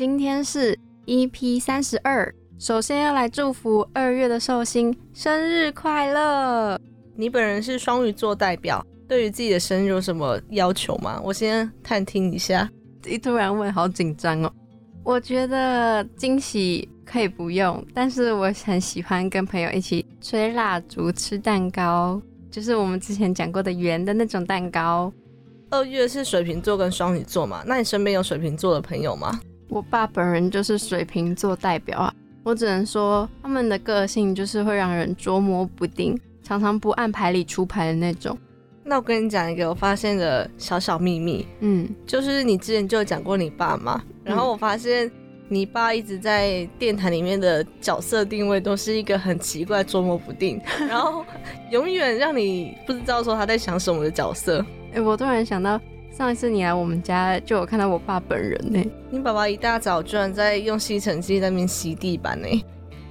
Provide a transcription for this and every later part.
今天是 EP 三十二，首先要来祝福二月的寿星生日快乐。你本人是双鱼座代表，对于自己的生日有什么要求吗？我先探听一下。一突然问，好紧张哦。我觉得惊喜可以不用，但是我很喜欢跟朋友一起吹蜡烛、吃蛋糕，就是我们之前讲过的圆的那种蛋糕。二月是水瓶座跟双鱼座嘛？那你身边有水瓶座的朋友吗？我爸本人就是水瓶座代表啊，我只能说他们的个性就是会让人捉摸不定，常常不按牌理出牌的那种。那我跟你讲一个我发现的小小秘密，嗯，就是你之前就有讲过你爸嘛，然后我发现你爸一直在电台里面的角色定位都是一个很奇怪、捉摸不定，然后永远让你不知道说他在想什么的角色。哎，我突然想到上一次你来我们家，就有看到我爸本人呢。你爸爸一大早居然在用吸尘器在那边吸地板呢。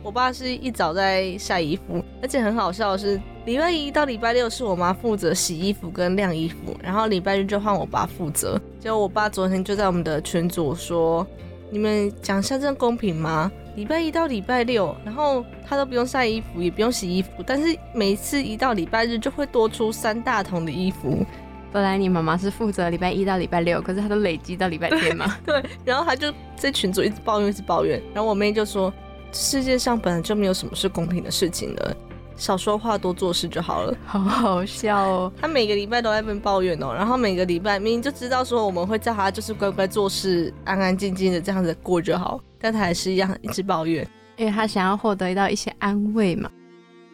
我爸是一早在晒衣服，而且很好笑的是，礼拜一到礼拜六是我妈负责洗衣服跟晾衣服，然后礼拜日就换我爸负责。结果我爸昨天就在我们的群组说：“你们讲下这样公平吗？礼拜一到礼拜六，然后他都不用晒衣服，也不用洗衣服，但是每次一到礼拜日就会多出三大桶的衣服。本来你妈妈是负责礼拜一到礼拜六，可是她都累积到礼拜天嘛。对，然后她就在群组一直抱怨，一直抱怨。然后我妹就说。世界上本来就没有什么是公平的事情的，少说话多做事就好了。好好笑哦，她每个礼拜都在边抱怨哦，然后每个礼拜明明就知道说我们会叫她就是乖乖做事，安安静静的这样子过就好，但她还是一样一直抱怨，因为她想要获得到一些安慰嘛。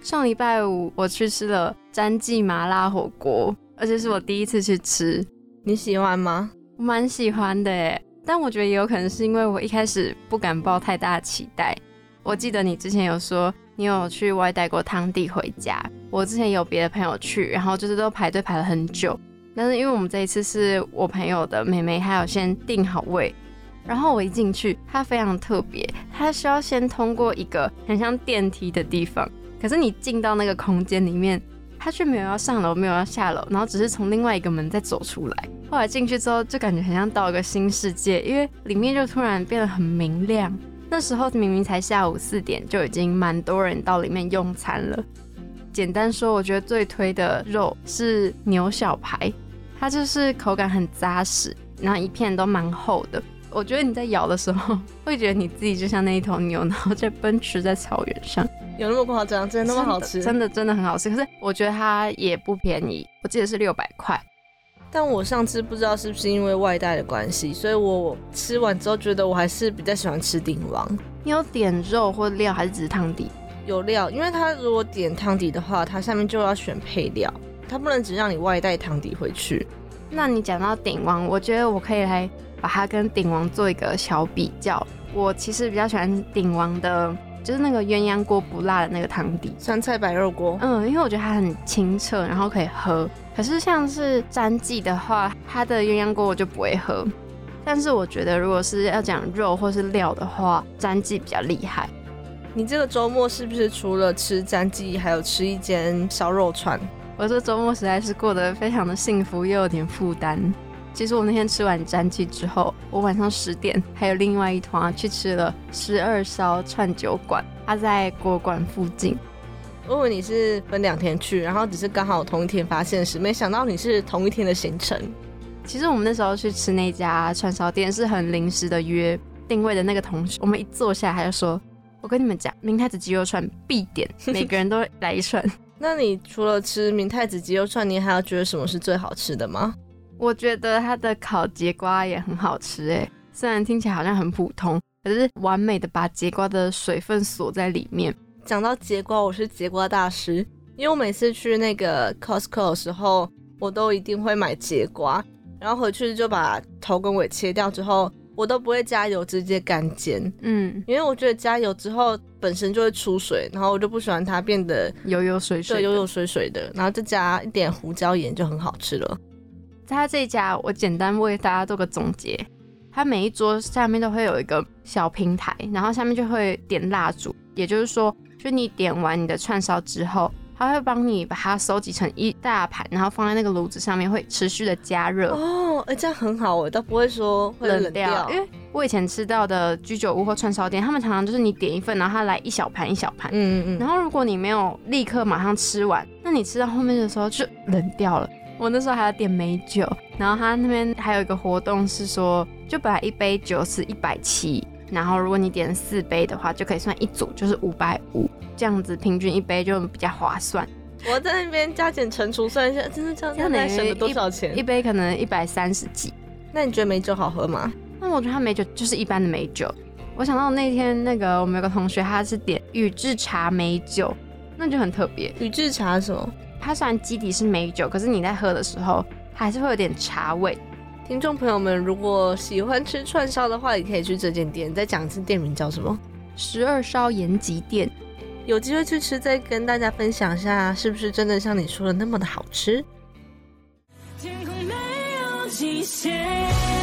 上礼拜五我去吃了詹记麻辣火锅，而且是我第一次去吃，你喜欢吗？我蛮喜欢的，但我觉得也有可能是因为我一开始不敢抱太大期待。我记得你之前有说你有去外带过汤底回家，我之前有别的朋友去，然后就是都排队排了很久。但是因为我们这一次是我朋友的妹妹，还有先订好位，然后我一进去，它非常特别，它需要先通过一个很像电梯的地方，可是你进到那个空间里面，他却没有要上楼，没有要下楼，然后只是从另外一个门再走出来。后来进去之后，就感觉很像到一个新世界，因为里面就突然变得很明亮。那时候明明才下午四点，就已经蛮多人到里面用餐了。简单说，我觉得最推的肉是牛小排，它就是口感很扎实，然后一片都蛮厚的。我觉得你在咬的时候，会觉得你自己就像那一头牛，然后在奔驰在草原上。有那么夸张？真的那么好吃？真的真的很好吃。可是我觉得它也不便宜，我记得是六百块。但我上次不知道是不是因为外带的关系，所以我吃完之后觉得我还是比较喜欢吃鼎王。你有点肉或料还是只是汤底？有料，因为它如果点汤底的话，它下面就要选配料，它不能只让你外带汤底回去。那你讲到鼎王，我觉得我可以来把它跟鼎王做一个小比较。我其实比较喜欢鼎王的，就是那个鸳鸯锅不辣的那个汤底，酸菜白肉锅。嗯，因为我觉得它很清澈，然后可以喝。可是像是詹记的话，它的鸳鸯锅我就不会喝。但是我觉得，如果是要讲肉或是料的话，詹记比较厉害。你这个周末是不是除了吃詹记，还有吃一间烧肉串？我这个周末实在是过得非常的幸福，又有点负担。其实我那天吃完詹记之后，我晚上十点还有另外一团去吃了十二烧串酒馆，它在国馆附近。我以为你是分两天去，然后只是刚好同一天发现时，没想到你是同一天的行程。其实我们那时候去吃那家串烧店是很临时的约定位的那个同事，我们一坐下他就说：“我跟你们讲，明太子鸡肉串必点，每个人都来一串。”那你除了吃明太子鸡肉串，你还要觉得什么是最好吃的吗？我觉得它的烤节瓜也很好吃，哎，虽然听起来好像很普通，可是完美的把节瓜的水分锁在里面。讲到节瓜，我是节瓜大师，因为我每次去那个 Costco 的时候，我都一定会买节瓜，然后回去就把头跟尾切掉之后，我都不会加油，直接干煎。嗯，因为我觉得加油之后本身就会出水，然后我就不喜欢它变得油油水水，对，油油水水的，然后再加一点胡椒盐就很好吃了。在他这一家，我简单为大家做个总结，它每一桌下面都会有一个小平台，然后下面就会点蜡烛，也就是说。就你点完你的串烧之后，他会帮你把它收集成一大盘，然后放在那个炉子上面，会持续的加热。哦，这样很好哎，倒不会说会冷掉。因为我以前吃到的居酒屋或串烧店，他们常常就是你点一份，然后他来一小盘一小盘，嗯嗯嗯。然后如果你没有立刻马上吃完，那你吃到后面的时候就冷掉了。我那时候还要点美酒，然后他那边还有一个活动是说，就本来一杯酒是一百七，然后如果你点四杯的话，就可以算一组，就是五百五，这样子平均一杯就比较划算。我在那边加减乘除算一下，真的这样，那省了多少钱？一杯可能一百三十几。那你觉得美酒好喝吗？那我觉得它美酒就是一般的美酒。我想到那天那个我们有个同学，他是点宇治茶美酒，那就很特别。宇治茶什么？它虽然基底是美酒，可是你在喝的时候还是会有点茶味。听众朋友们，如果喜欢吃串烧的话，也可以去这间店。再讲一次店名叫什么？十二烧延吉店。有机会去吃，再跟大家分享一下，是不是真的像你说的那么的好吃？天空没有极限。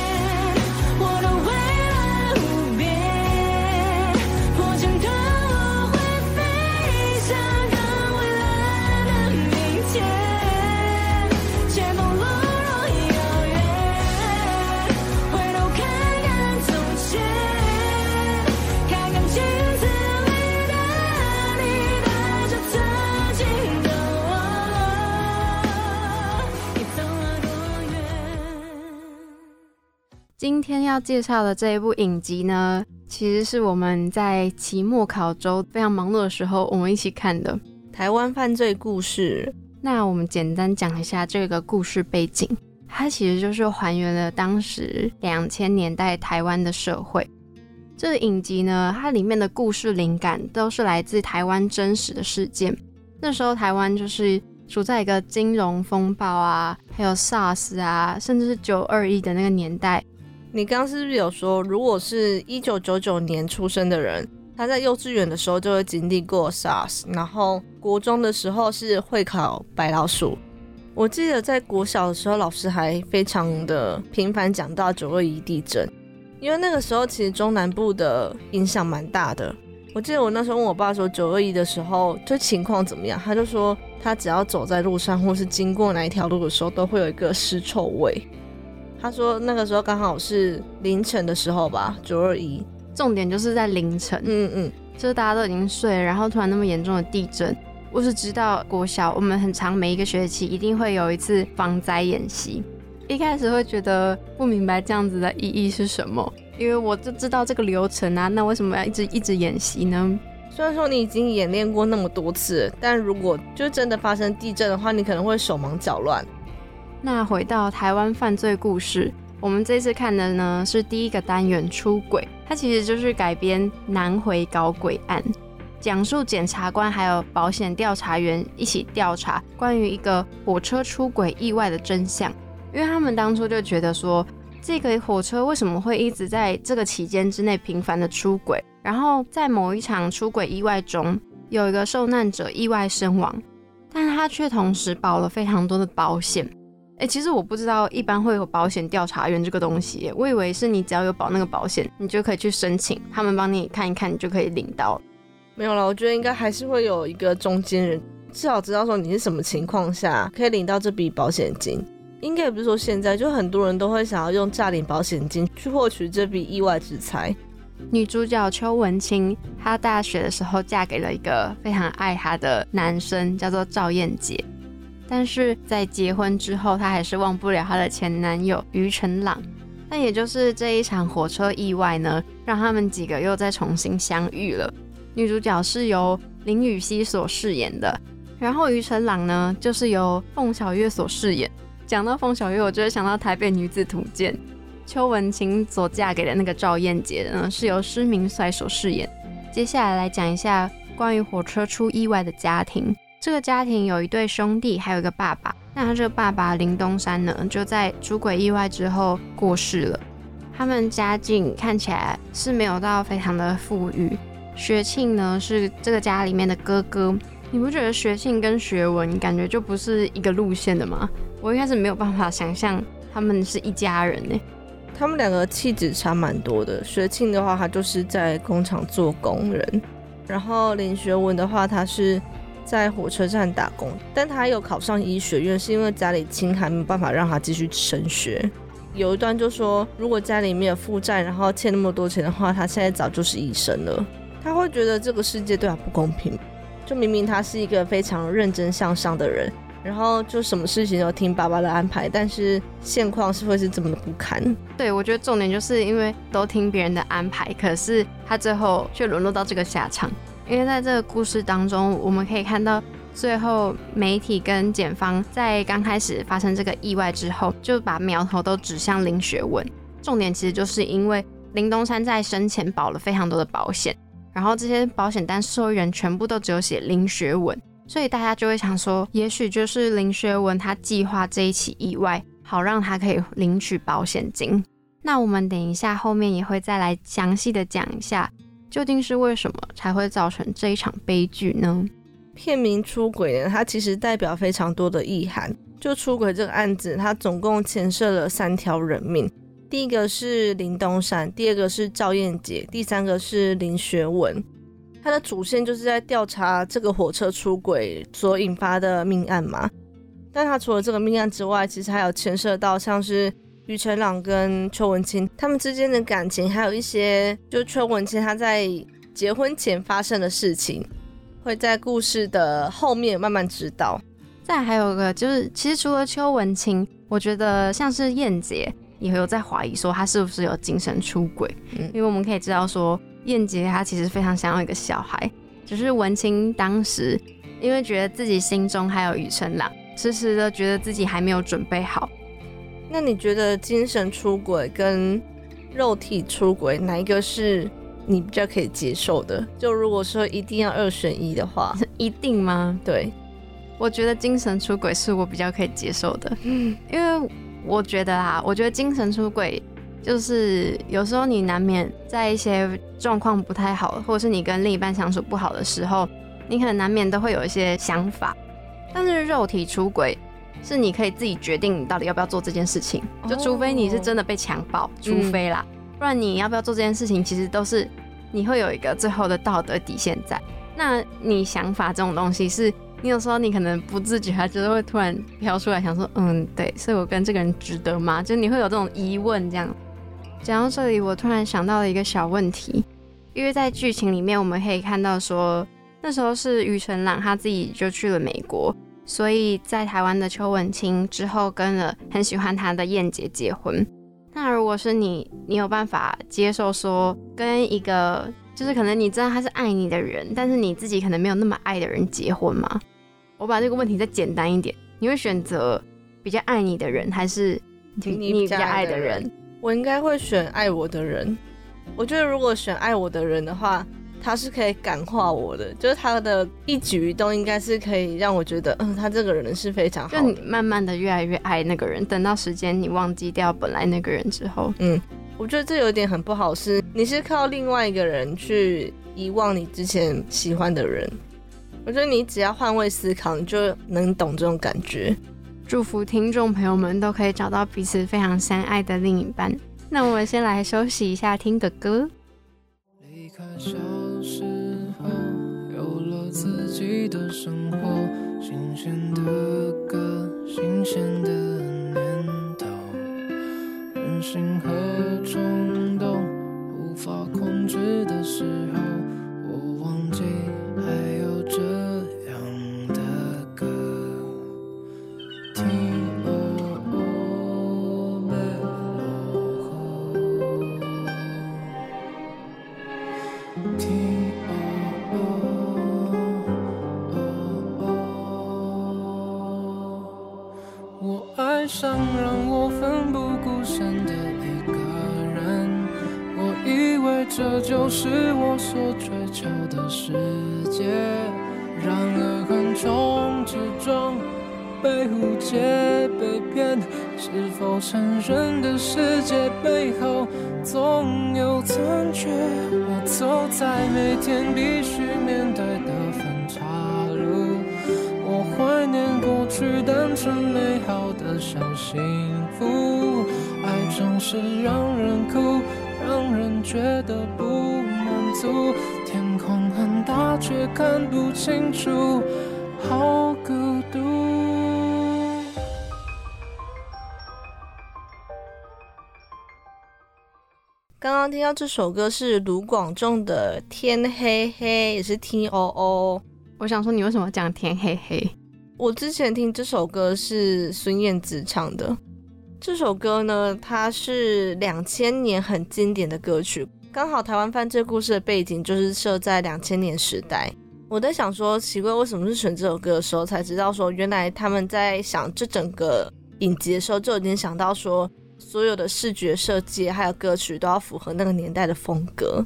今天要介绍的这一部影集呢，其实是我们在期末考周非常忙碌的时候，我们一起看的《台湾犯罪故事》。那我们简单讲一下这个故事背景，它其实就是还原了当时两千年代台湾的社会。这个影集呢，它里面的故事灵感都是来自台湾真实的事件。那时候台湾就是处在一个金融风暴啊，还有 SARS 啊，甚至是九二一的那个年代。你刚刚是不是有说，如果是一九九九年出生的人，他在幼稚园的时候就会经历过 SARS，然后国中的时候是会考白老鼠。我记得在国小的时候，老师还非常的频繁讲到九二一地震，因为那个时候其实中南部的影响蛮大的。我记得我那时候问我爸说九二一的时候就情况怎么样，他就说他只要走在路上或是经过哪一条路的时候，都会有一个尸臭味。他说那个时候刚好是凌晨的时候吧，九二一，重点就是在凌晨，嗯嗯，就是大家都已经睡了，然后突然那么严重的地震，我只知道国小我们很长每一个学期一定会有一次防灾演习，一开始会觉得不明白这样子的意义是什么，因为我就知道这个流程啊，那为什么要一直一直演习呢？虽然说你已经演练过那么多次，但如果就真的发生地震的话，你可能会手忙脚乱。那回到台湾犯罪故事，我们这次看的呢是第一个单元出轨，它其实就是改编南回搞鬼案，讲述检察官还有保险调查员一起调查关于一个火车出轨意外的真相。因为他们当初就觉得说，这个火车为什么会一直在这个期间之内频繁的出轨，然后在某一场出轨意外中，有一个受难者意外身亡，但他却同时保了非常多的保险。哎，其实我不知道一般会有保险调查员这个东西，我以为是你只要有保那个保险，你就可以去申请，他们帮你看一看，你就可以领到。没有了，我觉得应该还是会有一个中间人，至少知道说你是什么情况下可以领到这笔保险金。应该也不是说现在就很多人都会想要用诈领保险金去获取这笔意外之财。女主角邱文清，她大学的时候嫁给了一个非常爱她的男生，叫做赵燕杰。但是在结婚之后，她还是忘不了她的前男友于承朗。那也就是这一场火车意外呢，让他们几个又再重新相遇了。女主角是由林雨熙所饰演的，然后于承朗呢，就是由凤小岳所饰演。讲到凤小岳，我就会想到《台北女子图鉴》。邱文清所嫁给的那个赵燕杰呢，是由施明帅所饰演。接下来来讲一下关于火车出意外的家庭。这个家庭有一对兄弟，还有一个爸爸。那他这个爸爸林东山呢，就在出轨意外之后过世了。他们家境看起来是没有到非常的富裕。学庆呢是这个家里面的哥哥。你不觉得学庆跟学文感觉就不是一个路线的吗？我一开始没有办法想象他们是一家人呢。他们两个气质差蛮多的。学庆的话，他就是在工厂做工人；然后林学文的话，他是。在火车站打工，但他有考上医学院，是因为家里清寒，没有办法让他继续升学。有一段就说，如果家里面有负债，然后欠那么多钱的话，他现在早就是医生了。他会觉得这个世界对他不公平，就明明他是一个非常认真向上的人，然后就什么事情都听爸爸的安排，但是现况是会是这么的不堪。对，我觉得重点就是因为都听别人的安排，可是他最后却沦落到这个下场。因为在这个故事当中，我们可以看到。最后，媒体跟检方在刚开始发生这个意外之后，就把苗头都指向林学文。重点其实就是因为林东山在生前保了非常多的保险，然后这些保险单受益人全部都只有写林学文，所以大家就会想说，也许就是林学文他计划这一起意外，好让他可以领取保险金。那我们等一下后面也会再来详细的讲一下，究竟是为什么才会造成这一场悲剧呢？片名出轨呢，它其实代表非常多的意涵。就出轨这个案子，它总共牵涉了三条人命。第一个是林东山，第二个是赵燕杰，第三个是林学文。它的主线就是在调查这个火车出轨所引发的命案嘛。但他除了这个命案之外，其实还有牵涉到像是于承朗跟邱文清他们之间的感情，还有一些就邱文清他在结婚前发生的事情。会在故事的后面慢慢知道。再还有个就是，其实除了邱文清，我觉得像是燕姐也有在怀疑说他是不是有精神出轨。嗯，因为我们可以知道说，燕姐她其实非常想要一个小孩，只是文清当时因为觉得自己心中还有雨辰朗，迟迟的觉得自己还没有准备好。那你觉得精神出轨跟肉体出轨哪一个是？你比较可以接受的，就如果说一定要二选一的话，一定吗？对，我觉得精神出轨是我比较可以接受的，嗯，因为我觉得啊，我觉得精神出轨就是有时候你难免在一些状况不太好，或者是你跟另一半相处不好的时候，你可能难免都会有一些想法。但是肉体出轨是你可以自己决定你到底要不要做这件事情，就除非你是真的被强暴，除非啦。不然你要不要做这件事情，其实都是你会有一个最后的道德底线在。那你想法这种东西，是你有时候你可能不自觉，就是会突然飘出来，想说，嗯，对，所以我跟这个人值得吗？就你会有这种疑问。这样讲到这里，我突然想到了一个小问题，因为在剧情里面我们可以看到说，那时候是于承朗他自己就去了美国，所以在台湾的邱文清之后跟了很喜欢他的燕姐结婚。那如果是你，你有办法接受说跟一个就是可能你知道他是爱你的人，但是你自己可能没有那么爱的人结婚吗？我把这个问题再简单一点，你会选择比较爱你的人，还是你比较爱的人？我应该会选爱我的人。我觉得如果选爱我的人的话。他是可以感化我的，就是他的一举一动应该是可以让我觉得，嗯，他这个人是非常好。就你慢慢的越来越爱那个人，等到时间你忘记掉本来那个人之后，嗯，我觉得这有点很不好，是你是靠另外一个人去遗忘你之前喜欢的人。我觉得你只要换位思考，你就能懂这种感觉。祝福听众朋友们都可以找到彼此非常相爱的另一半。那我们先来休息一下，听个歌。自己的生活，新鲜的歌，新鲜的念头，任性和冲动无法控制的时候，却看不清楚，好孤独。刚刚听到这首歌是卢广仲的《天黑黑》，也是 T O O。我想说，你为什么讲天黑黑？我之前听这首歌是孙燕姿唱的。这首歌呢，它是两千年很经典的歌曲，刚好台湾犯罪故事的背景就是设在两千年时代。我在想说，奇怪，为什么是选这首歌的时候才知道说，原来他们在想这整个影集的时候就已经想到说。所有的视觉设计还有歌曲都要符合那个年代的风格，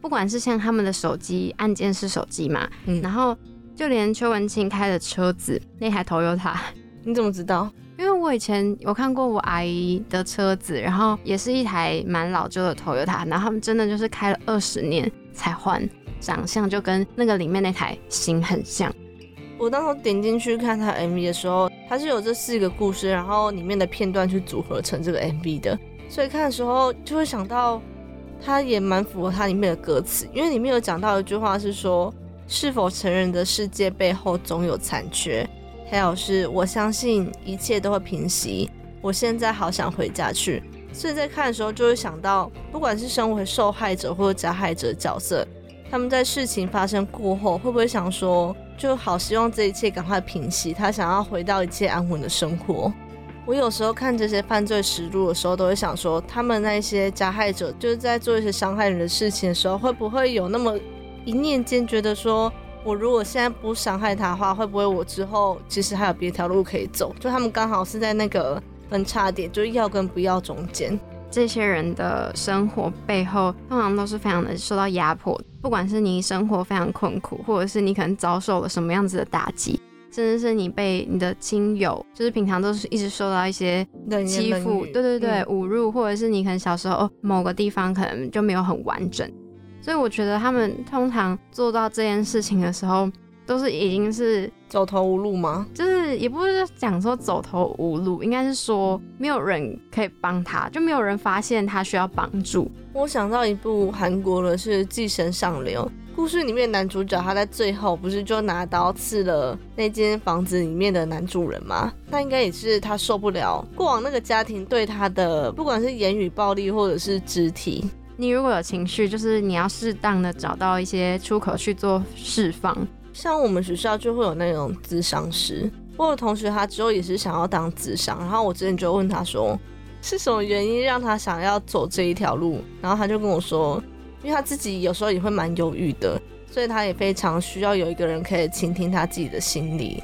不管是像他们的手机按键式手机嘛，嗯，然后就连邱文清开的车子那台 Toyota，你怎么知道？因为我以前有看过我阿姨的车子，然后也是一台蛮老旧的 Toyota，然后他们真的就是开了二十年才换，长相就跟那个里面那台型很像。我当时点进去看他 MV 的时候，他是有这四个故事，然后里面的片段去组合成这个 MV 的，所以看的时候就会想到，他也蛮符合他里面的歌词，因为里面有讲到一句话是说，是否成人的世界背后总有残缺，还有是我相信一切都会平息，我现在好想回家去，所以在看的时候就会想到，不管是身为受害者或者加害者角色，他们在事情发生过后会不会想说？就好希望这一切赶快平息，他想要回到一切安稳的生活。我有时候看这些犯罪实录的时候，都会想说，他们那些加害者就是在做一些伤害人的事情的时候，会不会有那么一念间觉得说，我如果现在不伤害他的话，会不会我之后其实还有别条路可以走？就他们刚好是在那个分叉点，就是要跟不要中间。这些人的生活背后，通常都是非常的受到压迫。不管是你生活非常困苦，或者是你可能遭受了什么样子的打击，甚至是你被你的亲友，就是平常都是一直受到一些欺负，对对对，侮辱，或者是你可能小时候某个地方可能就没有很完整。所以我觉得他们通常做到这件事情的时候。都是已经是走投无路吗？就是也不是讲说走投无路，应该是说没有人可以帮他，就没有人发现他需要帮助。我想到一部韩国的是《寄生上流》，故事里面男主角他在最后不是就拿刀刺了那间房子里面的男主人吗？那应该也是他受不了过往那个家庭对他的不管是言语暴力或者是肢体。你如果有情绪，就是你要适当的找到一些出口去做释放。像我们学校就会有那种咨商师，我有同学他之后也是想要当咨商，然后我之前就问他说，是什么原因让他想要走这一条路？然后他就跟我说，因为他自己有时候也会蛮犹豫的，所以他也非常需要有一个人可以倾听他自己的心理。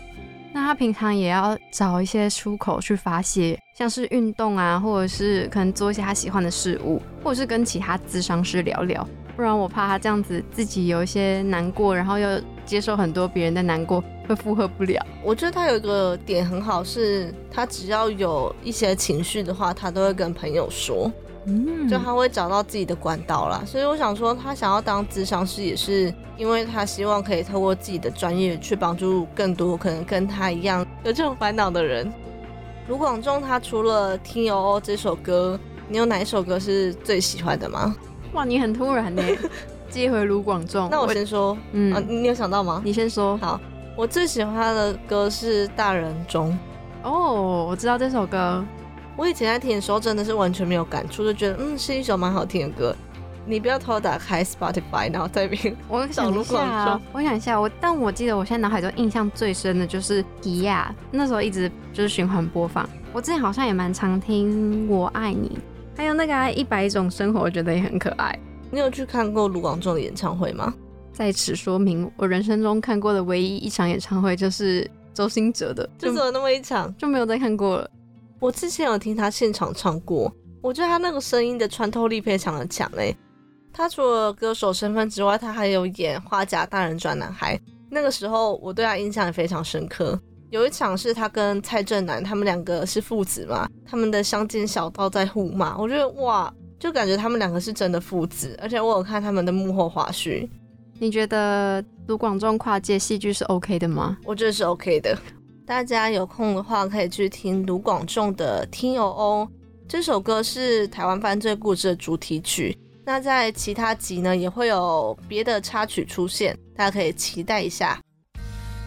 那他平常也要找一些出口去发泄，像是运动啊，或者是可能做一些他喜欢的事物，或者是跟其他咨商师聊聊。不然我怕他这样子自己有一些难过，然后又接受很多别人的难过，会负荷不了。我觉得他有一个点很好，是他只要有一些情绪的话，他都会跟朋友说，嗯，就他会找到自己的管道啦。所以我想说，他想要当咨商师，也是因为他希望可以透过自己的专业去帮助更多可能跟他一样有这种烦恼的人。卢广仲他除了《听 O》这首歌，你有哪一首歌是最喜欢的吗？哇，你很突然呢，接回卢广仲。那我先说，嗯，你有想到吗？你先说。好，我最喜欢的歌是《大人中》。哦，我知道这首歌。我以前在听的时候真的是完全没有感触，就觉得嗯是一首蛮好听的歌。你不要偷打开 Spotify，然后在边 我想一下，我想一下，我但我记得我现在脑海中印象最深的就是《迪亚》，那时候一直就是循环播放。我之前好像也蛮常听《我爱你》。还有那个一百种生活，我觉得也很可爱。你有去看过卢广仲的演唱会吗？在此说明，我人生中看过的唯一一场演唱会就是周兴哲的，就只有那么一场，就没有再看过了。我之前有听他现场唱过，我觉得他那个声音的穿透力非常的强诶。他除了歌手身份之外，他还有演《花甲大人转男孩》，那个时候我对他印象也非常深刻。有一场是他跟蔡正南，他们两个是父子嘛，他们的乡间小道在互骂，我觉得哇，就感觉他们两个是真的父子，而且我有看他们的幕后花絮。你觉得卢广仲跨界戏剧是 OK 的吗？我觉得是 OK 的，大家有空的话可以去听卢广仲的《听友哦》这首歌是台湾犯罪故事的主题曲，那在其他集呢也会有别的插曲出现，大家可以期待一下。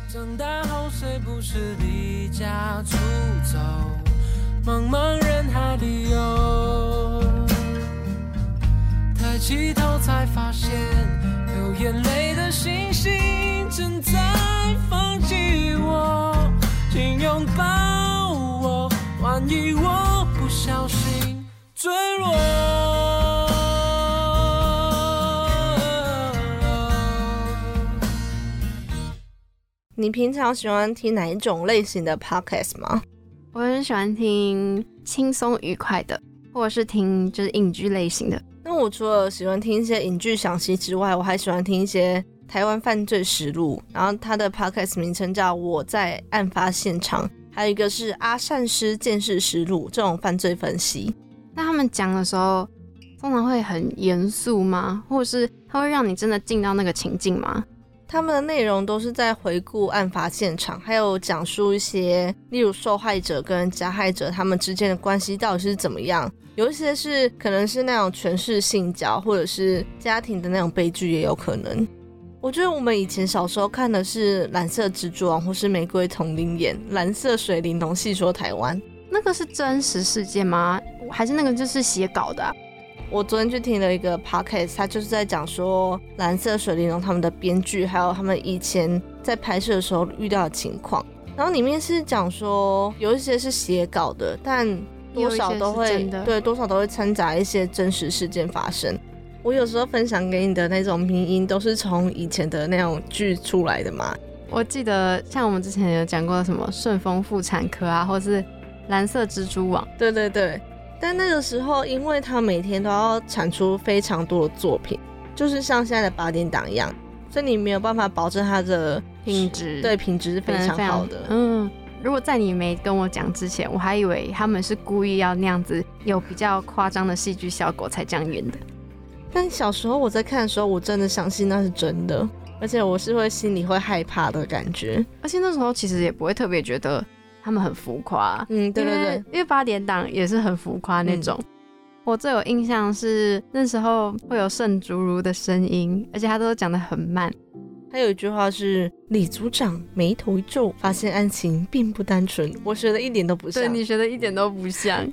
长大后，谁不是离家出走，茫茫人海里游？起头才发现，流眼泪的星星正在放弃我，请拥抱我，万一我不小心坠落。你平常喜欢听哪一种类型的 podcast 吗？我很喜欢听轻松愉快的，或者是听就是影剧类型的。那我除了喜欢听一些影剧赏析之外，我还喜欢听一些台湾犯罪实录，然后它的 podcast 名称叫《我在案发现场》，还有一个是阿善师见识实录这种犯罪分析。那他们讲的时候，通常会很严肃吗？或者是他会让你真的进到那个情境吗？他们的内容都是在回顾案发现场，还有讲述一些，例如受害者跟加害者他们之间的关系到底是怎么样。有一些是可能是那种权势性交，或者是家庭的那种悲剧也有可能。我觉得我们以前小时候看的是《蓝色蜘蛛网》或是《玫瑰同林眼》《蓝色水玲珑细说台湾》，那个是真实事件吗？还是那个就是写稿的？我昨天去听了一个 podcast，他就是在讲说蓝色水玲珑他们的编剧，还有他们以前在拍摄的时候遇到的情况。然后里面是讲说有一些是写稿的，但多少都会对多少都会掺杂一些真实事件发生。我有时候分享给你的那种拼音都是从以前的那种剧出来的嘛。我记得像我们之前有讲过什么顺丰妇产科啊，或是蓝色蜘蛛网。对对对。但那个时候，因为他每天都要产出非常多的作品，就是像现在的八点档一样，所以你没有办法保证它的品质。对，品质是非常好的。嗯，如果在你没跟我讲之前，我还以为他们是故意要那样子，有比较夸张的戏剧效果才这样演的。但小时候我在看的时候，我真的相信那是真的，而且我是会心里会害怕的感觉。而且那时候其实也不会特别觉得。他们很浮夸，嗯，对对对，因为八点档也是很浮夸那种。我最有印象是那时候会有圣竹如的声音，而且他都讲的很慢。还有一句话是李组长眉头一皱，发现案情并不单纯。我学的一点都不像，对你学的一点都不像。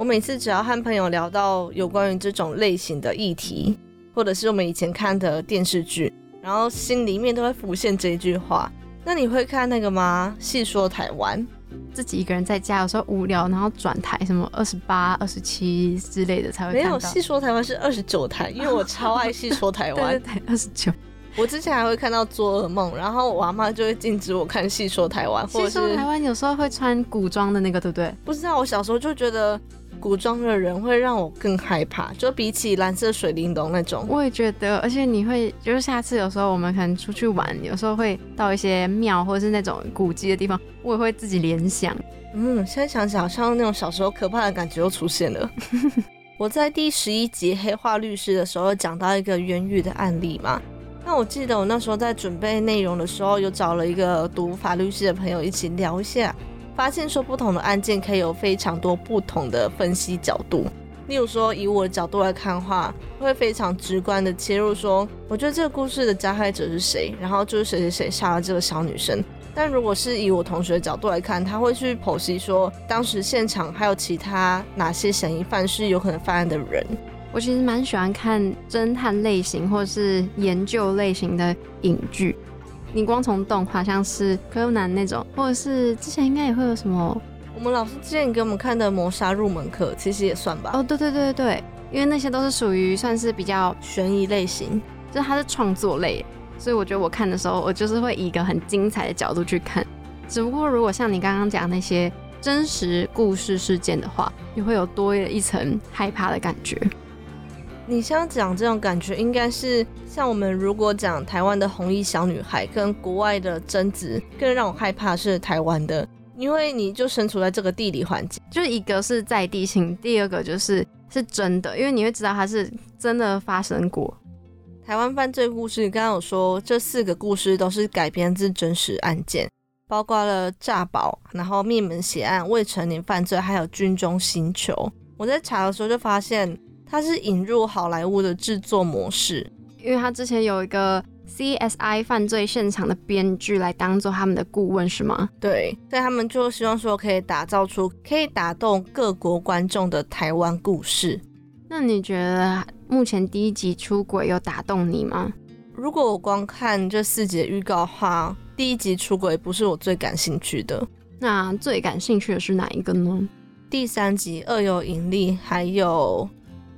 我每次只要和朋友聊到有关于这种类型的议题，或者是我们以前看的电视剧，然后心里面都会浮现这句话。那你会看那个吗？细说台湾。自己一个人在家，有时候无聊，然后转台什么二十八、二十七之类的才会没有细说台湾是二十九台，因为我超爱细说台湾。对对，二十九。我之前还会看到做噩梦，然后我阿妈就会禁止我看细说台湾。细说台湾有时候会穿古装的那个，对不对？不知道，我小时候就觉得。古装的人会让我更害怕，就比起蓝色水玲珑那种。我也觉得，而且你会，就是下次有时候我们可能出去玩，有时候会到一些庙或者是那种古迹的地方，我也会自己联想。嗯，现在想想，好像那种小时候可怕的感觉又出现了。我在第十一集黑化律师的时候讲到一个冤狱的案例嘛，那我记得我那时候在准备内容的时候，有找了一个读法律系的朋友一起聊一下。发现说不同的案件可以有非常多不同的分析角度。例如说，以我的角度来看的话，会非常直观的切入说，我觉得这个故事的加害者是谁，然后就是谁谁谁杀了这个小女生。但如果是以我同学的角度来看，他会去剖析说，当时现场还有其他哪些嫌疑犯是有可能犯案的人。我其实蛮喜欢看侦探类型或是研究类型的影剧。你光从动画，像是柯南那种，或者是之前应该也会有什么，我们老师之前给我们看的《谋杀入门课》，其实也算吧。哦，对对对对对，因为那些都是属于算是比较悬疑类型，就是它是创作类，所以我觉得我看的时候，我就是会以一个很精彩的角度去看。只不过如果像你刚刚讲那些真实故事事件的话，你会有多一层害怕的感觉。你像讲这种感觉，应该是像我们如果讲台湾的红衣小女孩跟国外的贞子，更让我害怕是台湾的，因为你就身处在这个地理环境，就一个是在地性，第二个就是是真的，因为你会知道它是真的发生过。台湾犯罪故事，刚刚有说这四个故事都是改编自真实案件，包括了诈保，然后灭门血案、未成年犯罪，还有军中星球。我在查的时候就发现。它是引入好莱坞的制作模式，因为他之前有一个 CSI 犯罪现场的编剧来当做他们的顾问，是吗？对，所以他们就希望说可以打造出可以打动各国观众的台湾故事。那你觉得目前第一集出轨有打动你吗？如果我光看这四集的预告的话，第一集出轨不是我最感兴趣的。那最感兴趣的是哪一个呢？第三集恶有引力，还有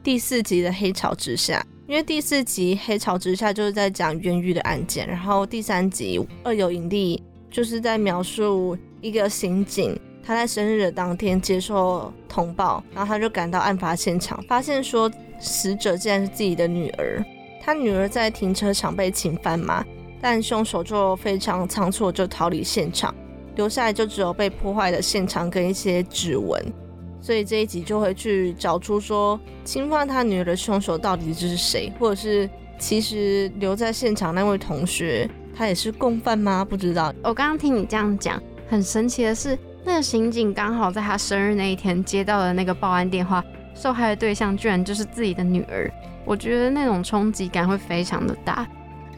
第四集的黑潮之下。因为第四集黑潮之下就是在讲冤狱的案件，然后第三集二有影帝就是在描述一个刑警他在生日的当天接受通报，然后他就赶到案发现场，发现说死者竟然是自己的女儿。他女儿在停车场被侵犯嘛，但凶手就非常仓促就逃离现场，留下来就只有被破坏的现场跟一些指纹。所以这一集就会去找出说侵犯他女儿的凶手到底是谁，或者是其实留在现场那位同学他也是共犯吗？不知道。我刚刚听你这样讲，很神奇的是，那个刑警刚好在他生日那一天接到了那个报案电话，受害的对象居然就是自己的女儿。我觉得那种冲击感会非常的大。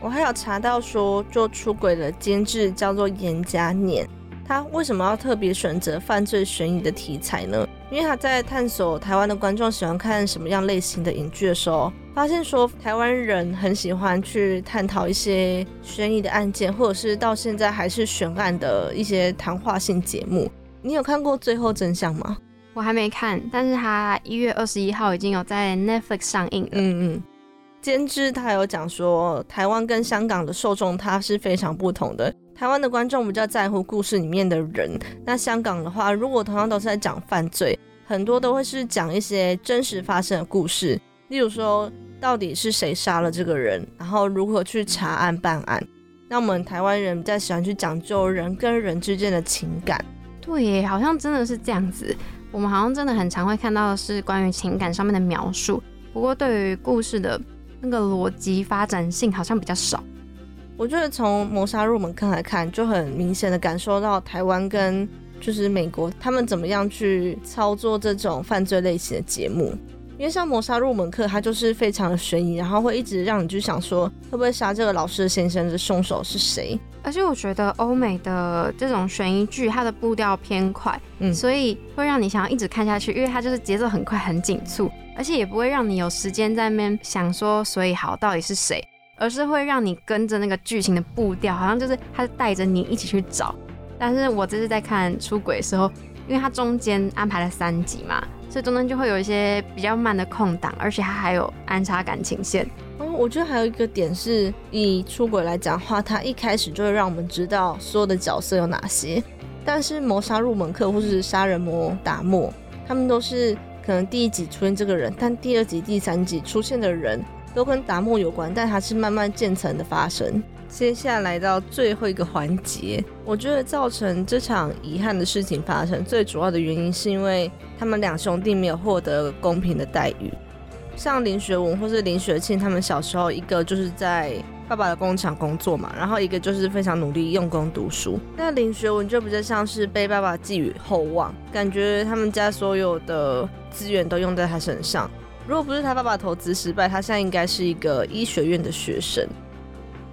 我还有查到说，做出轨的监制叫做严家念，他为什么要特别选择犯罪悬疑的题材呢？因为他在探索台湾的观众喜欢看什么样类型的影剧的时候，发现说台湾人很喜欢去探讨一些悬疑的案件，或者是到现在还是悬案的一些谈话性节目。你有看过《最后真相》吗？我还没看，但是他一月二十一号已经有在 Netflix 上映了。嗯嗯，监制他有讲说，台湾跟香港的受众他是非常不同的。台湾的观众比较在乎故事里面的人，那香港的话，如果同样都是在讲犯罪，很多都会是讲一些真实发生的故事，例如说到底是谁杀了这个人，然后如何去查案办案。那我们台湾人比较喜欢去讲究人跟人之间的情感。对，好像真的是这样子。我们好像真的很常会看到的是关于情感上面的描述，不过对于故事的那个逻辑发展性好像比较少。我觉得从谋杀入门课来看，就很明显的感受到台湾跟就是美国他们怎么样去操作这种犯罪类型的节目。因为像谋杀入门课，它就是非常的悬疑，然后会一直让你去想说，会不会杀这个老师先生的凶手是谁？而且我觉得欧美的这种悬疑剧，它的步调偏快，嗯，所以会让你想要一直看下去，因为它就是节奏很快、很紧促，而且也不会让你有时间在那边想说，所以好到底是谁，而是会让你跟着那个剧情的步调，好像就是它带着你一起去找。但是我这次在看《出轨》的时候，因为它中间安排了三集嘛。所以中间就会有一些比较慢的空档，而且它还有安插感情线。嗯，我觉得还有一个点是，以出轨来讲话，它一开始就会让我们知道所有的角色有哪些。但是谋杀入门课或是杀人魔达莫，他们都是可能第一集出现这个人，但第二集、第三集出现的人都跟达莫有关，但它是慢慢渐层的发生。接下来到最后一个环节，我觉得造成这场遗憾的事情发生最主要的原因，是因为他们两兄弟没有获得公平的待遇。像林学文或是林学庆，他们小时候一个就是在爸爸的工厂工作嘛，然后一个就是非常努力用功读书。那林学文就比较像是被爸爸寄予厚望，感觉他们家所有的资源都用在他身上。如果不是他爸爸投资失败，他现在应该是一个医学院的学生。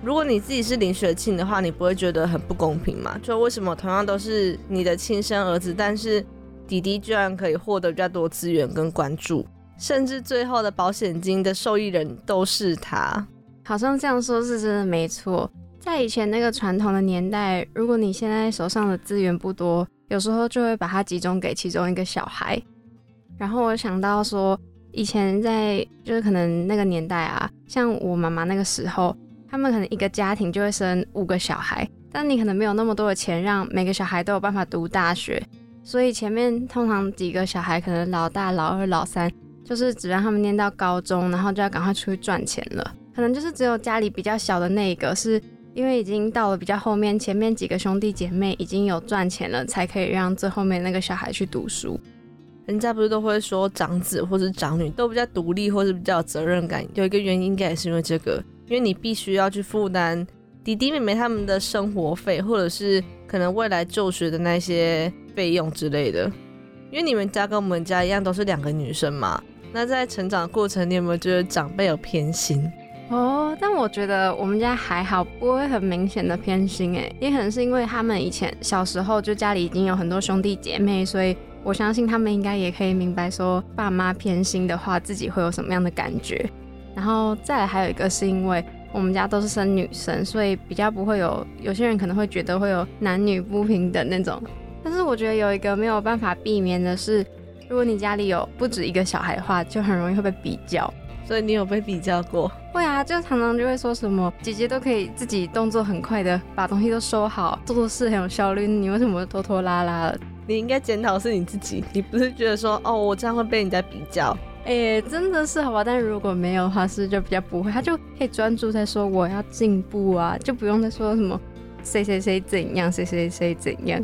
如果你自己是林学庆的话，你不会觉得很不公平吗？就为什么同样都是你的亲生儿子，但是弟弟居然可以获得比较多资源跟关注，甚至最后的保险金的受益人都是他？好像这样说是真的没错。在以前那个传统的年代，如果你现在手上的资源不多，有时候就会把它集中给其中一个小孩。然后我想到说，以前在就是可能那个年代啊，像我妈妈那个时候。他们可能一个家庭就会生五个小孩，但你可能没有那么多的钱让每个小孩都有办法读大学，所以前面通常几个小孩可能老大、老二、老三，就是只让他们念到高中，然后就要赶快出去赚钱了。可能就是只有家里比较小的那一个，是因为已经到了比较后面，前面几个兄弟姐妹已经有赚钱了，才可以让最后面那个小孩去读书。人家不是都会说长子或是长女都比较独立，或是比较有责任感，有一个原因应该也是因为这个。因为你必须要去负担弟弟妹妹他们的生活费，或者是可能未来就学的那些费用之类的。因为你们家跟我们家一样，都是两个女生嘛。那在成长过程，你有没有觉得长辈有偏心？哦，但我觉得我们家还好，不会很明显的偏心。诶，也可能是因为他们以前小时候就家里已经有很多兄弟姐妹，所以我相信他们应该也可以明白，说爸妈偏心的话，自己会有什么样的感觉。然后再来还有一个是因为我们家都是生女生，所以比较不会有有些人可能会觉得会有男女不平等那种。但是我觉得有一个没有办法避免的是，如果你家里有不止一个小孩的话，就很容易会被比较。所以你有被比较过？会啊，就常常就会说什么姐姐都可以自己动作很快的把东西都收好，做做事很有效率，你为什么拖拖拉拉的？你应该检讨是你自己，你不是觉得说哦，我这样会被人家比较？哎，真的是好吧？但是如果没有的话，是就比较不会，他就可以专注在说我要进步啊，就不用再说什么谁谁谁怎样，谁谁谁怎样。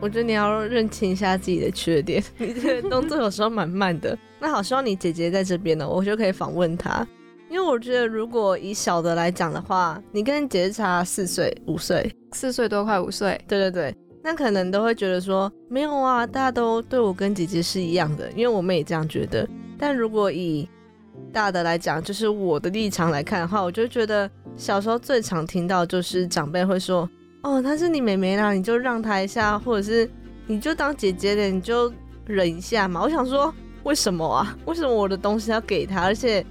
我觉得你要认清一下自己的缺点，你这个动作有时候蛮慢的。那好，希望你姐姐在这边呢，我就可以访问她。因为我觉得，如果以小的来讲的话，你跟你姐姐差四岁、五岁，四岁多快五岁，对对对，那可能都会觉得说，没有啊，大家都对我跟姐姐是一样的，因为我们也这样觉得。但如果以大的来讲，就是我的立场来看的话，我就觉得小时候最常听到就是长辈会说，哦，她是你妹妹啦，你就让她一下，或者是你就当姐姐的，你就忍一下嘛。我想说，为什么啊？为什么我的东西要给她？而且。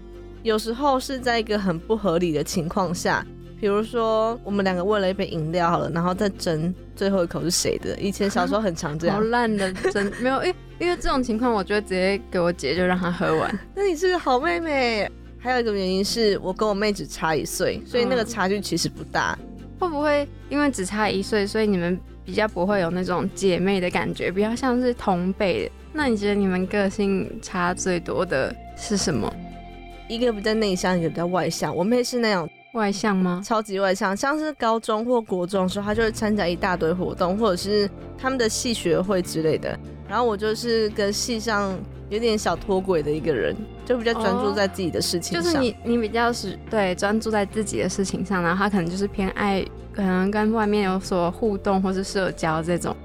有时候是在一个很不合理的情况下，比如说我们两个为了一杯饮料好了，然后再争最后一口是谁的。以前小时候很常这样，好烂的争，没有，因因为这种情况，我就直接给我姐就让她喝完。那你是个好妹妹。还有一个原因是我跟我妹只差一岁，所以那个差距其实不大。会不会因为只差一岁，所以你们比较不会有那种姐妹的感觉，比较像是同辈？那你觉得你们个性差最多的是什么？一个比较内向，一个比较外向。我妹是那种外向吗？超级外向，像是高中或国中的时候，她就会参加一大堆活动，或者是他们的系学会之类的。然后我就是跟系上有点小脱轨的一个人，就比较专注在自己的事情上。就是你，你比较是对专注在自己的事情上，然后他可能就是偏爱，可能跟外面有所互动或是社交这种。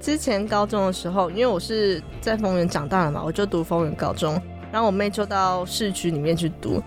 之前高中的时候，因为我是在丰原长大的嘛，我就读丰原高中。然后我妹就到市区里面去读。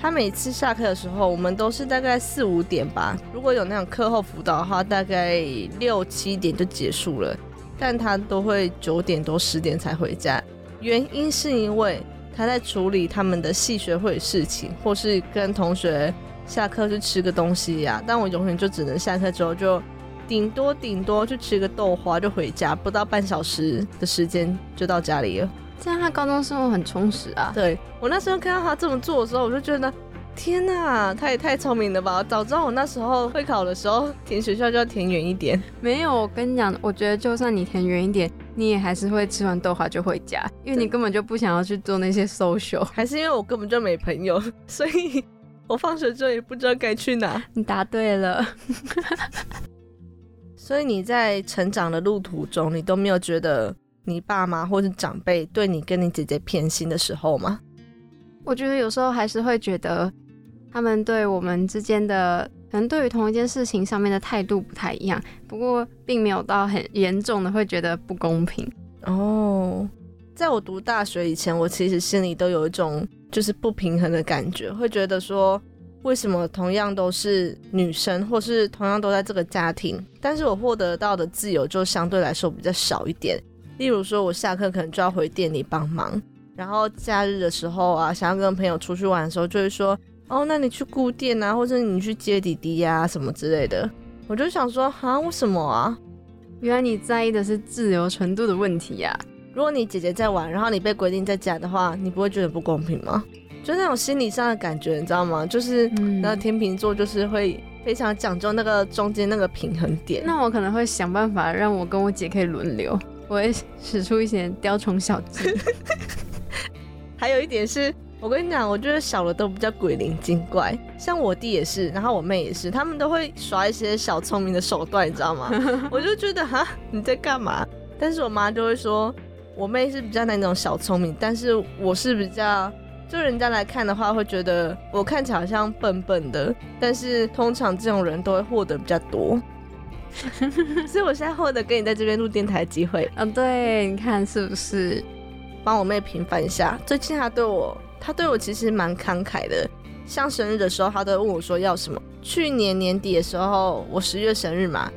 她每次下课的时候，我们都是大概四五点吧。如果有那种课后辅导的话，大概六七点就结束了。但她都会九点多十点才回家。原因是因为他在处理他们的系学会事情，或是跟同学下课去吃个东西呀。但我永远就只能下课之后就顶多顶多去吃个豆花就回家，不到半小时的时间就到家里了。这样他高中生活很充实啊。对我那时候看到他这么做的时候，我就觉得天呐，他也太聪明了吧！早知道我那时候会考的时候填学校就要填远一点。没有，我跟你讲，我觉得就算你填远一点，你也还是会吃完豆花就回家，因为你根本就不想要去做那些 social。还是因为我根本就没朋友，所以我放学之后也不知道该去哪。你答对了。所以你在成长的路途中，你都没有觉得？你爸妈或是长辈对你跟你姐姐偏心的时候吗？我觉得有时候还是会觉得他们对我们之间的，可能对于同一件事情上面的态度不太一样。不过并没有到很严重的会觉得不公平哦。在我读大学以前，我其实心里都有一种就是不平衡的感觉，会觉得说为什么同样都是女生，或是同样都在这个家庭，但是我获得到的自由就相对来说比较少一点。例如说，我下课可能就要回店里帮忙，然后假日的时候啊，想要跟朋友出去玩的时候，就会说，哦，那你去顾店啊，或者你去接弟弟呀，什么之类的。我就想说，啊，为什么啊？原来你在意的是自由程度的问题呀。如果你姐姐在玩，然后你被规定在家的话，你不会觉得不公平吗？就那种心理上的感觉，你知道吗？就是，那天秤座就是会非常讲究那个中间那个平衡点。那我可能会想办法让我跟我姐可以轮流。我会使出一些雕虫小技，还有一点是，我跟你讲，我觉得小的都比较鬼灵精怪，像我弟也是，然后我妹也是，他们都会耍一些小聪明的手段，你知道吗？我就觉得哈，你在干嘛？但是我妈就会说，我妹是比较那种小聪明，但是我是比较，就人家来看的话，会觉得我看起来好像笨笨的，但是通常这种人都会获得比较多。所以我现在获得跟你在这边录电台的机会，嗯，对，你看是不是？帮我妹平反一下。最近她对我，她对我其实蛮慷慨的。像生日的时候，她都问我说要什么。去年年底的时候，我十月生日嘛，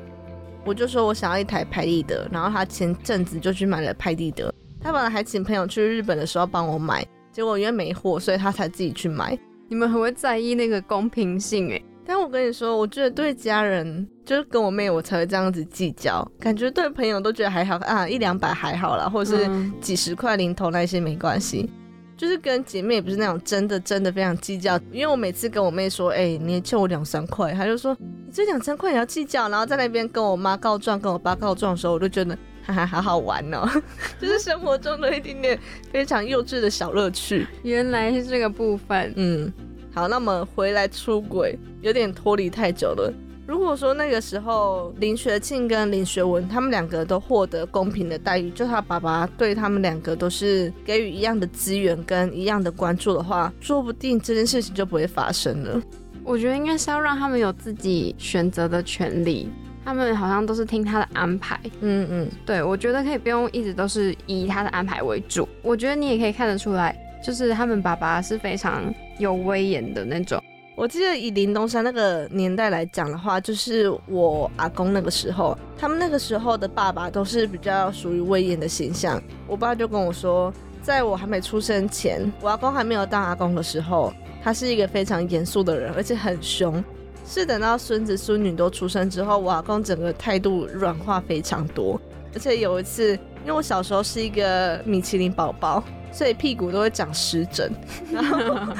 我就说我想要一台拍立得，然后她前阵子就去买了拍立得。她本来还请朋友去日本的时候帮我买，结果因为没货，所以他才自己去买。你们很会在意那个公平性哎。但我跟你说，我觉得对家人，就是跟我妹，我才会这样子计较。感觉对朋友都觉得还好啊，一两百还好啦，或者是几十块零头那些没关系。就是跟姐妹也不是那种真的真的非常计较。因为我每次跟我妹说，哎，你欠我两三块，她就说你这两三块也要计较，然后在那边跟我妈告状，跟我爸告状的时候，我就觉得哈哈好好玩哦，就是生活中的一点点非常幼稚的小乐趣。原来是这个部分，嗯。好，那么回来出轨有点脱离太久了。如果说那个时候林学庆跟林学文他们两个都获得公平的待遇，就他爸爸对他们两个都是给予一样的资源跟一样的关注的话，说不定这件事情就不会发生了。我觉得应该是要让他们有自己选择的权利，他们好像都是听他的安排。嗯嗯，对，我觉得可以不用一直都是以他的安排为主。我觉得你也可以看得出来。就是他们爸爸是非常有威严的那种。我记得以林东山那个年代来讲的话，就是我阿公那个时候，他们那个时候的爸爸都是比较属于威严的形象。我爸就跟我说，在我还没出生前，我阿公还没有当阿公的时候，他是一个非常严肃的人，而且很凶。是等到孙子孙女都出生之后，我阿公整个态度软化非常多。而且有一次，因为我小时候是一个米其林宝宝。所以屁股都会长湿疹，然后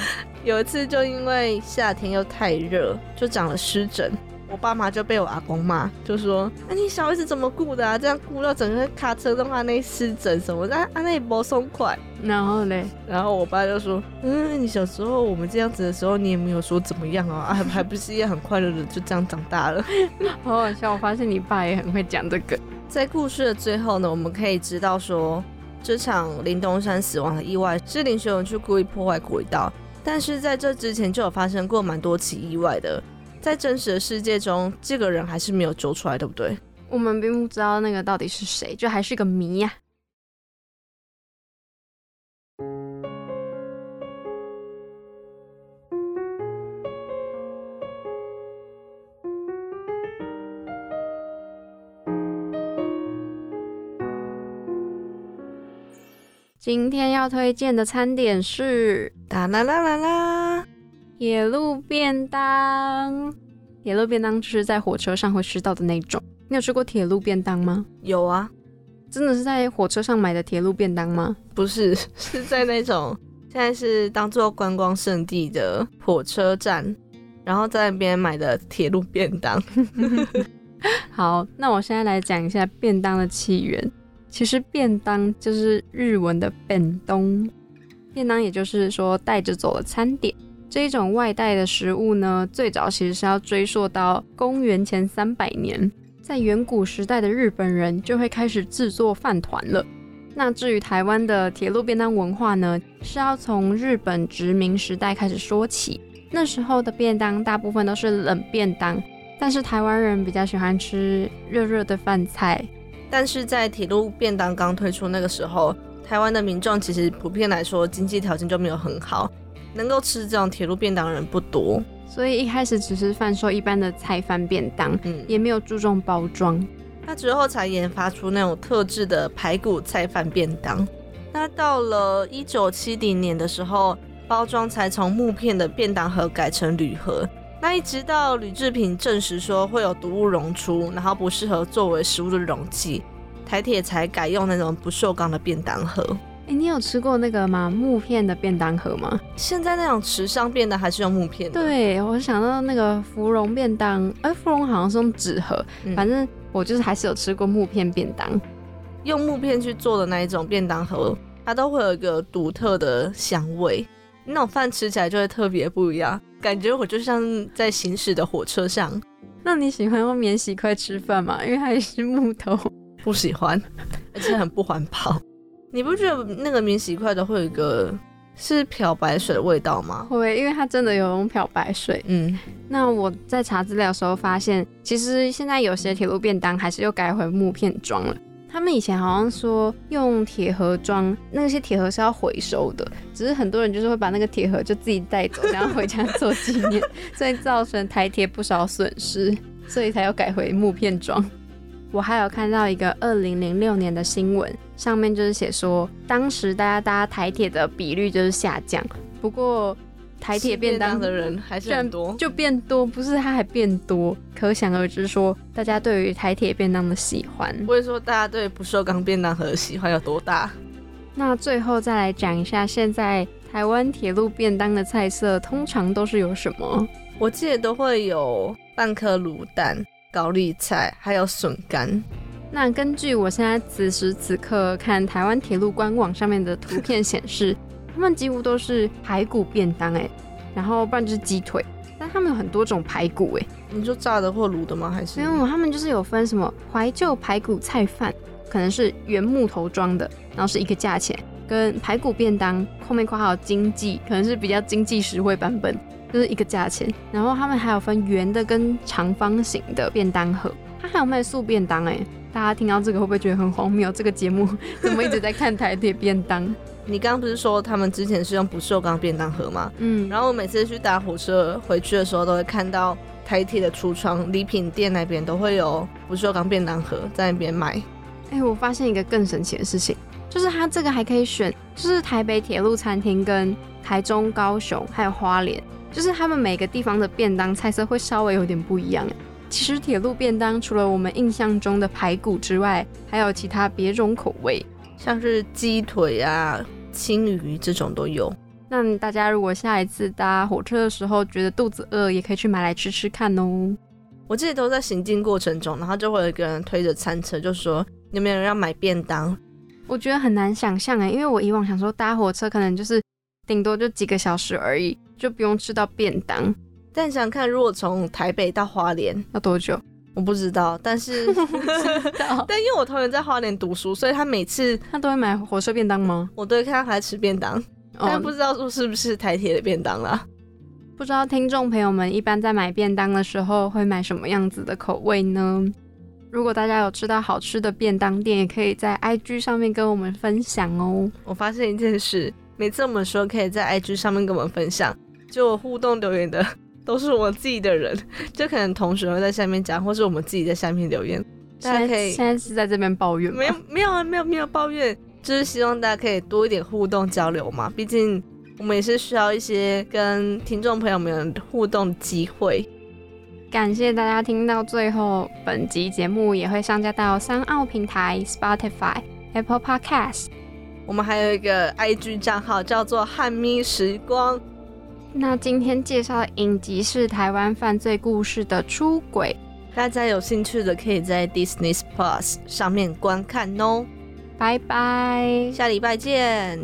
有一次就因为夏天又太热，就长了湿疹。我爸妈就被我阿公骂，就说：“那你小孩子怎么顾的啊？这样顾到整个卡车的话，那湿疹什么的，啊那也不松快。”然后嘞，然后我爸就说：“嗯，你小时候我们这样子的时候，你也没有说怎么样啊，还还不是也很快乐的就这样长大了。”好好笑，我发现你爸也很会讲这个。在故事的最后呢，我们可以知道说。这场林东山死亡的意外是林学文去故意破坏轨道，但是在这之前就有发生过蛮多起意外的，在真实的世界中，这个人还是没有揪出来，对不对？我们并不知道那个到底是谁，就还是个谜呀。今天要推荐的餐点是哒啦啦啦啦铁路便当。铁路便当就是在火车上会吃到的那种。你有吃过铁路便当吗？有啊，真的是在火车上买的铁路便当吗？不是，是在那种现在是当做观光胜地的火车站，然后在那边买的铁路便当。好，那我现在来讲一下便当的起源。其实便当就是日文的便当，便当也就是说带着走的餐点。这一种外带的食物呢，最早其实是要追溯到公元前三百年，在远古时代的日本人就会开始制作饭团了。那至于台湾的铁路便当文化呢，是要从日本殖民时代开始说起。那时候的便当大部分都是冷便当，但是台湾人比较喜欢吃热热的饭菜。但是在铁路便当刚推出那个时候，台湾的民众其实普遍来说经济条件就没有很好，能够吃这种铁路便当的人不多，所以一开始只是贩售一般的菜饭便当，嗯，也没有注重包装。那之后才研发出那种特制的排骨菜饭便当。那到了一九七零年的时候，包装才从木片的便当盒改成铝盒。那一直到铝制品证实说会有毒物溶出，然后不适合作为食物的容器，台铁才改用那种不锈钢的便当盒。哎，你有吃过那个吗？木片的便当盒吗？现在那种池上便当还是用木片的。对，我想到那个芙蓉便当，哎，芙蓉好像是用纸盒，反正我就是还是有吃过木片便当。用木片去做的那一种便当盒，它都会有一个独特的香味。那种饭吃起来就会特别不一样，感觉我就像在行驶的火车上。那你喜欢用免洗筷吃饭吗？因为它是木头。不喜欢，而且很不环保。你不觉得那个免洗筷的会有一个是漂白水的味道吗？会，因为它真的有用漂白水。嗯，那我在查资料的时候发现，其实现在有些铁路便当还是又改回木片装了。他们以前好像说用铁盒装，那些铁盒是要回收的，只是很多人就是会把那个铁盒就自己带走，然后回家做纪念，所以造成台铁不少损失，所以才要改回木片装。我还有看到一个二零零六年的新闻，上面就是写说，当时大家搭台铁的比率就是下降，不过台铁便当的人还是很多，就变多，不是它还变多，可想而知说大家对于台铁便当的喜欢。不会说大家对不锈钢便当盒的喜欢有多大？那最后再来讲一下，现在台湾铁路便当的菜色通常都是有什么？我记得都会有半颗卤蛋、高丽菜，还有笋干。那根据我现在此时此刻看台湾铁路官网上面的图片显示，他们几乎都是排骨便当哎，然后不然就是鸡腿，但他们有很多种排骨哎。你说炸的或卤的吗？还是没有？他们就是有分什么怀旧排骨菜饭，可能是原木头装的，然后是一个价钱，跟排骨便当后面括号经济，可能是比较经济实惠版本。就是一个价钱，然后他们还有分圆的跟长方形的便当盒，他还有卖素便当哎，大家听到这个会不会觉得很荒谬？这个节目 怎么一直在看台铁便当？你刚刚不是说他们之前是用不锈钢便当盒吗？嗯，然后我每次去搭火车回去的时候，都会看到台铁的橱窗礼品店那边都会有不锈钢便当盒在那边卖。哎，我发现一个更神奇的事情，就是它这个还可以选，就是台北铁路餐厅跟台中、高雄还有花莲。就是他们每个地方的便当菜色会稍微有点不一样。其实铁路便当除了我们印象中的排骨之外，还有其他别种口味，像是鸡腿啊、青鱼这种都有。那大家如果下一次搭火车的时候觉得肚子饿，也可以去买来吃吃看哦。我自己都在行进过程中，然后就会有一个人推着餐车，就说有没有人要买便当？我觉得很难想象哎，因为我以往想说搭火车可能就是顶多就几个小时而已。就不用吃到便当，但想看如果从台北到花莲要多久？我不知道，但是 但因为我同学在花莲读书，所以他每次他都会买火车便当吗？我都会看他还吃便当，但不知道说是不是台铁的便当啦。不知道听众朋友们一般在买便当的时候会买什么样子的口味呢？如果大家有吃到好吃的便当店，也可以在 IG 上面跟我们分享哦。我发现一件事，每次我们说可以在 IG 上面跟我们分享。就互动留言的都是我自己的人，就可能同学会在下面讲，或是我们自己在下面留言。大家可以现在是在这边抱怨吗？没有，没有啊，没有，没有抱怨，就是希望大家可以多一点互动交流嘛。毕竟我们也是需要一些跟听众朋友们互动的机会。感谢大家听到最后，本集节目也会上架到三奥平台、Spotify、Apple Podcast。我们还有一个 IG 账号叫做汉咪时光。那今天介绍的影集是台湾犯罪故事的出轨，大家有兴趣的可以在 Disney Plus 上面观看哦。拜拜，下礼拜见。